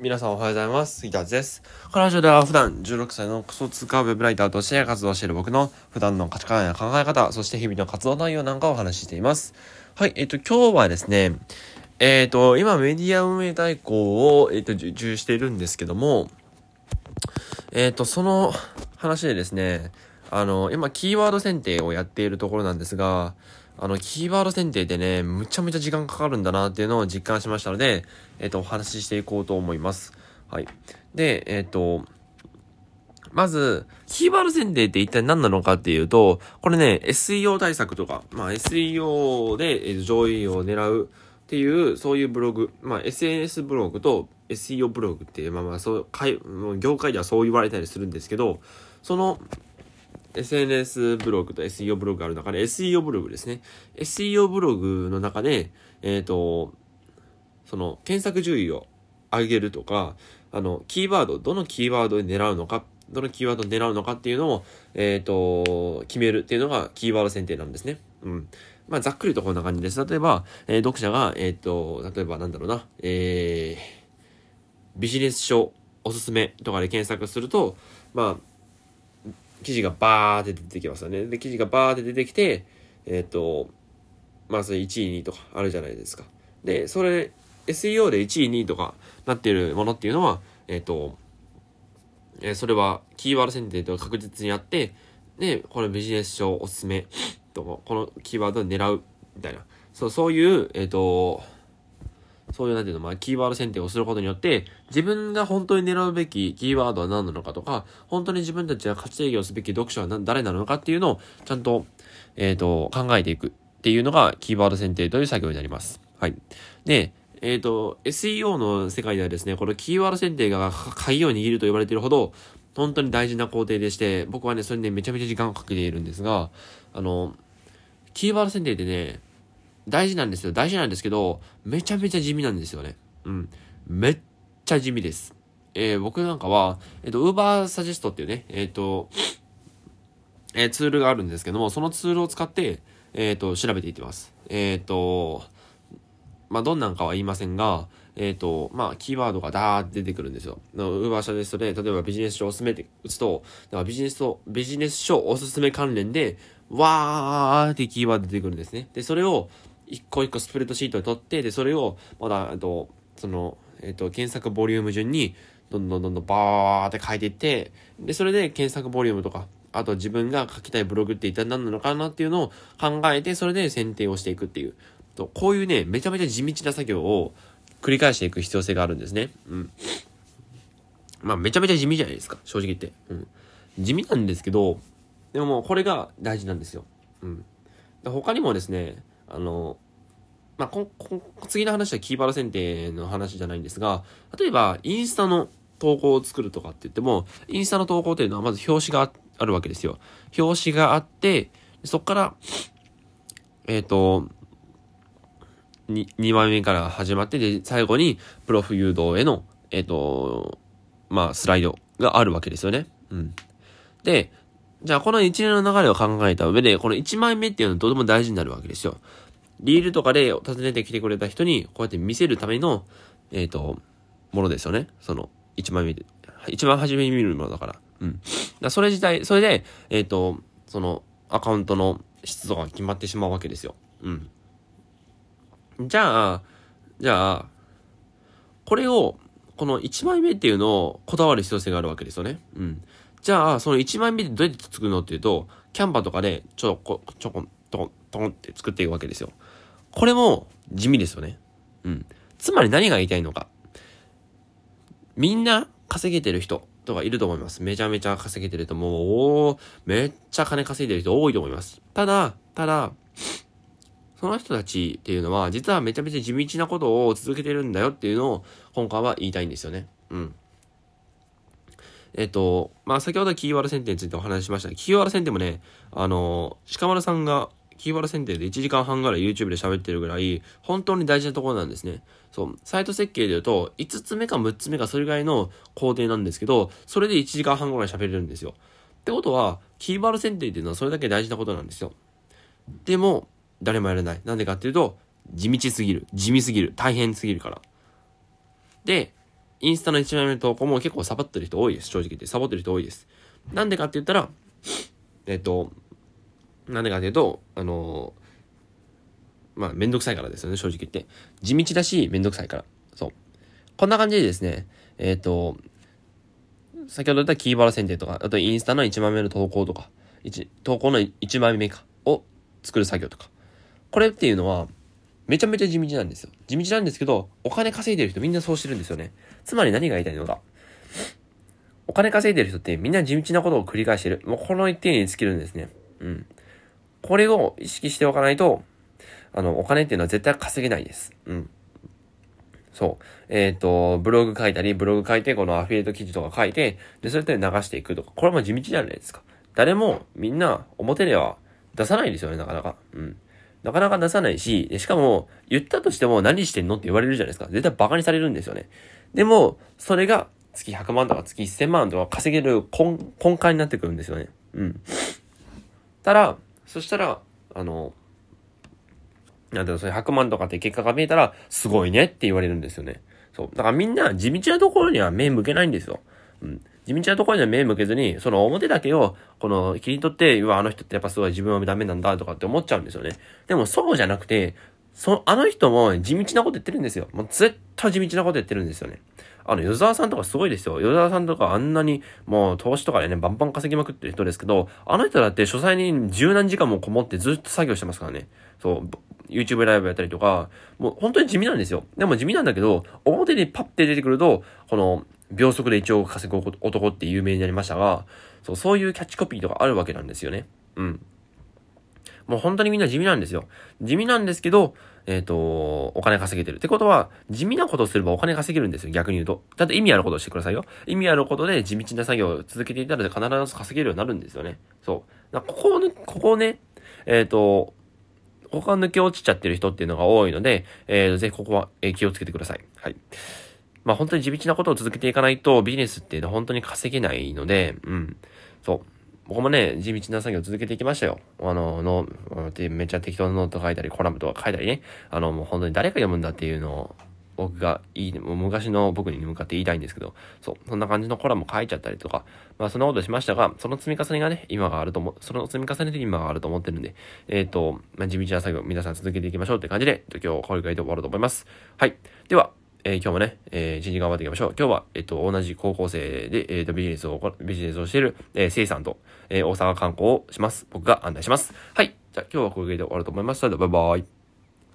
皆さんおはようございます。杉田です。このラジオでは普段16歳の仮想通貨ウェブライターとして活動している僕の普段の価値観や考え方、そして日々の活動内容なんかをお話ししています。はい、えっ、と、今日はですね、えっ、と、今メディア運営代行を、えっ、と、受注しているんですけども、えっ、と、その話でですね、あの、今、キーワード選定をやっているところなんですが、あの、キーワード選定でね、むちゃむちゃ時間かかるんだなっていうのを実感しましたので、えっ、ー、と、お話ししていこうと思います。はい。で、えっ、ー、と、まず、キーワード選定って一体何なのかっていうと、これね、SEO 対策とか、まあ SEO で上位を狙うっていう、そういうブログ、まあ SNS ブログと SEO ブログっていう、まあまあそう、業界ではそう言われたりするんですけど、その SNS ブログと SEO ブログがある中で、SEO ブログですね。SEO ブログの中で、えっ、ー、と、その、検索順位を上げるとか、あの、キーワード、どのキーワードで狙うのか、どのキーワードで狙うのかっていうのを、えっ、ー、と、決めるっていうのがキーワード選定なんですね。うん。まあ、ざっくりとこんな感じです。例えば、えー、読者が、えっ、と、例えばなんだろうな、え、ビジネス書おすすめとかで検索すると、まあ、記事がバーって出てきますよね。で、記事がバーって出てきて、えっ、ー、と、まあ、それ1位、2位とかあるじゃないですか。で、それ、SEO で1位、2位とかなっているものっていうのは、えっ、ー、と、えー、それはキーワード選定と確実にあって、で、このビジネス書おすすめと、このキーワードを狙うみたいな。そう、そういう、えっ、と、そういう、なんていうの、まあ、キーワード選定をすることによって、自分が本当に狙うべきキーワードは何なのかとか、本当に自分たちが価値提供すべき読者は誰なのかっていうのを、ちゃんと、えっ、ー、と、考えていくっていうのが、キーワード選定という作業になります。はい。で、えっ、ー、と、SEO の世界ではですね、このキーワード選定が鍵を握ると言われているほど、本当に大事な工程でして、僕はね、それね、めちゃめちゃ時間をかけているんですが、あの、キーワード選定ってね、大事なんですよ。大事なんですけど、めちゃめちゃ地味なんですよね。うん。めっちゃ地味です。えー、僕なんかは、えっ、ー、と、Uber Suggest っていうね、えっ、ー、と、えー、ツールがあるんですけども、そのツールを使って、えっ、と、調べていってます。えっ、と、まあ、どんなんかは言いませんが、えっ、と、まあ、キーワードがダーって出てくるんですよ。Uber Suggest で、例えばビジネス書おすすめって打つと、だからビジネス書、ビジネス書おすすめ関連で、わーってキーワード出てくるんですね。で、それを、一個一個スプレッドシートで取って、で、それを、まだ、えっと、その、えっと、検索ボリューム順に、どんどんどんどんバーって書いていって、で、それで検索ボリュームとか、あと自分が書きたいブログって一体何なのかなっていうのを考えて、それで選定をしていくっていう。とこういうね、めちゃめちゃ地道な作業を繰り返していく必要性があるんですね。うん。まあ、めちゃめちゃ地味じゃないですか、正直言って。うん。地味なんですけど、でももうこれが大事なんですよ。うん。他にもですね、あの、まあ、こ、こ、次の話はキーワード選定の話じゃないんですが、例えば、インスタの投稿を作るとかって言っても、インスタの投稿っていうのはまず表紙があるわけですよ。表紙があって、そこから、えっ、ー、と、2, 2枚目から始まって、で、最後に、プロフ誘導への、えっ、ー、と、まあ、スライドがあるわけですよね。うん。で、じゃあこの一連の流れを考えた上で、この1枚目っていうのはとても大事になるわけですよ。リールとかで訪ねてきてくれた人に、こうやって見せるための、えっ、ー、と、ものですよね。その、1枚目で。一番初めに見るものだから。うん。だそれ自体、それで、えっ、ー、と、その、アカウントの湿度が決まってしまうわけですよ。うん。じゃあ、じゃあ、これを、この1枚目っていうのをこだわる必要性があるわけですよね。うん。じゃあ、その1枚目でどうやって作るのっていうと、キャンバとかでちょこ、ちょこん、トン、トンって作っていくわけですよ。これも地味ですよね。うん。つまり何が言いたいのか。みんな稼げてる人とかいると思います。めちゃめちゃ稼げてる人も、おめっちゃ金稼いでる人多いと思います。ただ、ただ、その人たちっていうのは、実はめちゃめちゃ地道なことを続けてるんだよっていうのを、今回は言いたいんですよね。うん。えっと、まあ、先ほどキーワード選定についてお話ししましたキーワード選定もね、あの、鹿丸さんがキーワード選定で1時間半ぐらい YouTube で喋ってるぐらい、本当に大事なところなんですね。そう、サイト設計で言うと、5つ目か6つ目かそれぐらいの工程なんですけど、それで1時間半ぐらい喋れるんですよ。ってことは、キーワード選定っていうのはそれだけ大事なことなんですよ。でも、誰もやらない。なんでかっていうと、地道すぎる。地味すぎる。大変すぎるから。で、インスタの1枚目の投稿も結構サボってる人多いです。正直言って。サボってる人多いです。なんでかって言ったら、えっと、なんでかっていうと、あのまあ、めんどくさいからですよね、正直言って。地道だし、めんどくさいから。そう。こんな感じでですね、えっ、と、先ほど言ったキーバラ選定とか、あとインスタの1枚目の投稿とか、投稿の1枚目か、を作る作業とか。これっていうのは、めちゃめちゃ地道なんですよ。地道なんですけど、お金稼いでる人みんなそうしてるんですよね。つまり何が言いたいのか。お金稼いでる人ってみんな地道なことを繰り返してる。もうこの一点に尽きるんですね。うん。これを意識しておかないと、あの、お金っていうのは絶対稼げないです。うん。そう。えっ、ー、と、ブログ書いたり、ブログ書いて、このアフィリエイト記事とか書いて、で、それで流していくとか、これも地道じゃないですか。誰も、みんな、表では出さないですよね、なかなか。うん。なかなか出さないし、しかも、言ったとしても何してんのって言われるじゃないですか。絶対バカにされるんですよね。でも、それが月100万とか月1000万とか稼げる根根幹になってくるんですよね。うん。ただ、そしたら、あの、なんだろう、それ100万とかって結果が見えたら、すごいねって言われるんですよね。そう。だからみんな地道なところには目向けないんですよ。うん。地道なところには目向けずに、その表だけを、この、切り取って、うわ、あの人ってやっぱすごい自分はダメなんだとかって思っちゃうんですよね。でもそうじゃなくて、そ、あの人も地道なこと言ってるんですよ。もう絶対地道なこと言ってるんですよね。あの、与沢さんとかすごいですよ。与沢さんとかあんなに、もう投資とかでね、バンバン稼ぎまくってる人ですけど、あの人だって書斎に十何時間もこもってずっと作業してますからね。そう、YouTube ライブやったりとか、もう本当に地味なんですよ。でも地味なんだけど、表にパッて出てくると、この、秒速で一応稼ぐ男って有名になりましたが、そう、そういうキャッチコピーとかあるわけなんですよね。うん。もう本当にみんな地味なんですよ。地味なんですけど、えっ、ー、と、お金稼げてる。ってことは、地味なことをすればお金稼げるんですよ、逆に言うと。だって意味あることをしてくださいよ。意味あることで地道な作業を続けていたら必ず稼げるようになるんですよね。そう。ここをね、ここをね、えっ、ー、と、他抜け落ちちゃってる人っていうのが多いので、えー、ぜひここは気をつけてください。はい。まあ本当に地道なことを続けていかないとビジネスっていうのは本当に稼げないので、うん。そう。僕もね、地道な作業を続けていきましたよ。あの、の、めっちゃ適当なノート書いたり、コラムとか書いたりね。あの、もう本当に誰が読むんだっていうのを、僕がいい、もう昔の僕に向かって言いたいんですけど、そう、そんな感じのコラム書いちゃったりとか、まあそんなことしましたが、その積み重ねがね、今があると思、その積み重ねで今があると思ってるんで、えっ、ー、と、まあ地道な作業皆さん続けていきましょうって感じで、今日これぐらいで終わると思います。はい。では、えー、今日もね、えー、一日頑張っていきましょう。今日は、えっと、同じ高校生で、えっ、と、ビジネスを、ビジネスをしている、えー、せいさんと、えー、大阪観光をします。僕が案内します。はい。じゃあ、今日はこれで終わると思います。それでは、バイバイ。